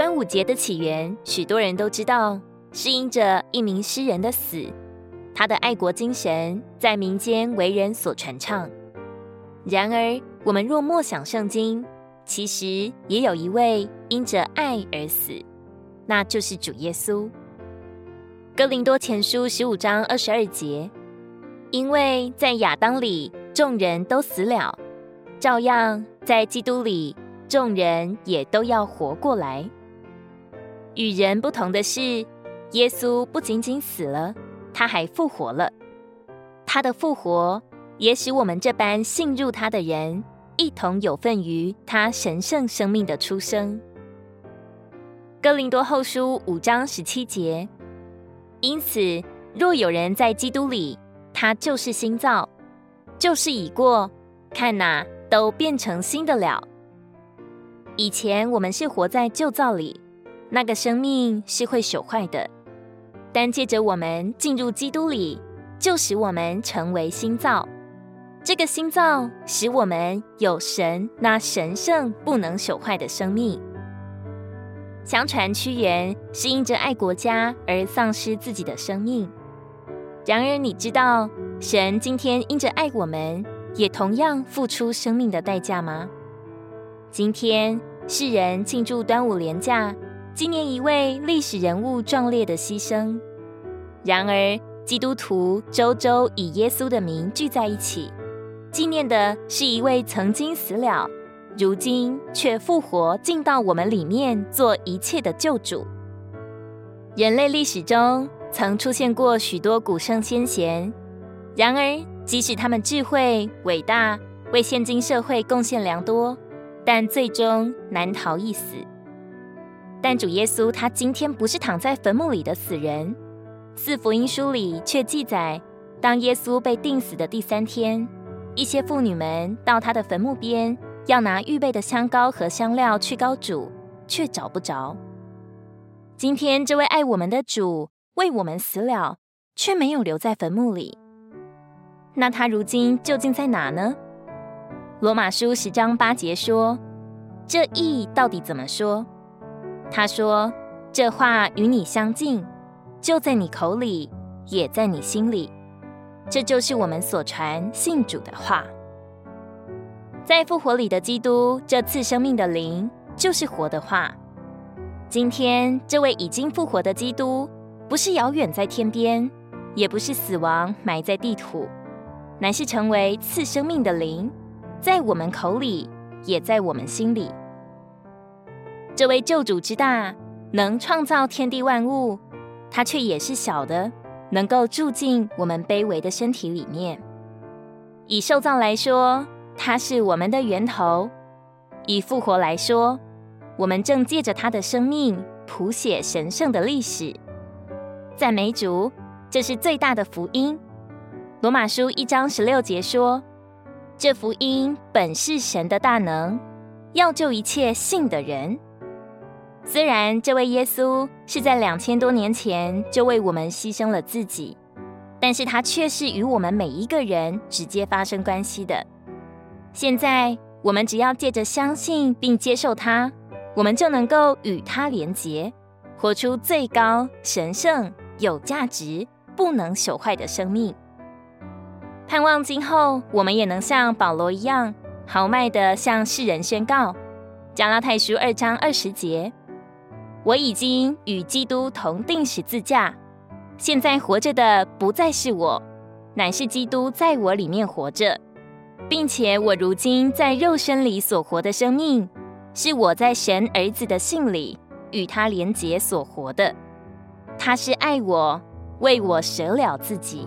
端午节的起源，许多人都知道，是因着一名诗人的死，他的爱国精神在民间为人所传唱。然而，我们若默想圣经，其实也有一位因着爱而死，那就是主耶稣。哥林多前书十五章二十二节，因为在亚当里众人都死了，照样在基督里众人也都要活过来。与人不同的是，耶稣不仅仅死了，他还复活了。他的复活也使我们这般信入他的人，一同有份于他神圣生命的出生。哥林多后书五章十七节。因此，若有人在基督里，他就是新造，旧事已过，看哪，都变成新的了。以前我们是活在旧造里，那个生命是会朽坏的；但借着我们进入基督里，就使我们成为新造。这个新造使我们有神那神圣不能朽坏的生命。相传屈原是因着爱国家而丧失自己的生命。然而，你知道神今天因着爱我们，也同样付出生命的代价吗？今天世人庆祝端午连假，纪念一位历史人物壮烈的牺牲。然而，基督徒周周以耶稣的名聚在一起，纪念的是一位曾经死了。如今却复活进到我们里面，做一切的救主。人类历史中曾出现过许多古圣先贤，然而即使他们智慧伟大，为现今社会贡献良多，但最终难逃一死。但主耶稣他今天不是躺在坟墓里的死人，四福音书里却记载，当耶稣被钉死的第三天，一些妇女们到他的坟墓边。要拿预备的香膏和香料去膏主，却找不着。今天这位爱我们的主为我们死了，却没有留在坟墓里。那他如今究竟在哪呢？罗马书十章八节说：“这意到底怎么说？”他说：“这话与你相近，就在你口里，也在你心里。”这就是我们所传信主的话。在复活里的基督，这次生命的灵就是活的话。今天这位已经复活的基督，不是遥远在天边，也不是死亡埋在地土，乃是成为次生命的灵，在我们口里，也在我们心里。这位救主之大，能创造天地万物，他却也是小的，能够住进我们卑微的身体里面。以受造来说，他是我们的源头，以复活来说，我们正借着他的生命谱写神圣的历史。赞美主，这是最大的福音。罗马书一章十六节说：“这福音本是神的大能，要救一切信的人。”虽然这位耶稣是在两千多年前就为我们牺牲了自己，但是他却是与我们每一个人直接发生关系的。现在，我们只要借着相信并接受他，我们就能够与他连结，活出最高、神圣、有价值、不能朽坏的生命。盼望今后，我们也能像保罗一样，豪迈地向世人宣告：加拉太书二章二十节，我已经与基督同钉十字架，现在活着的不再是我，乃是基督在我里面活着。并且我如今在肉身里所活的生命，是我在神儿子的信里与他连结所活的。他是爱我，为我舍了自己。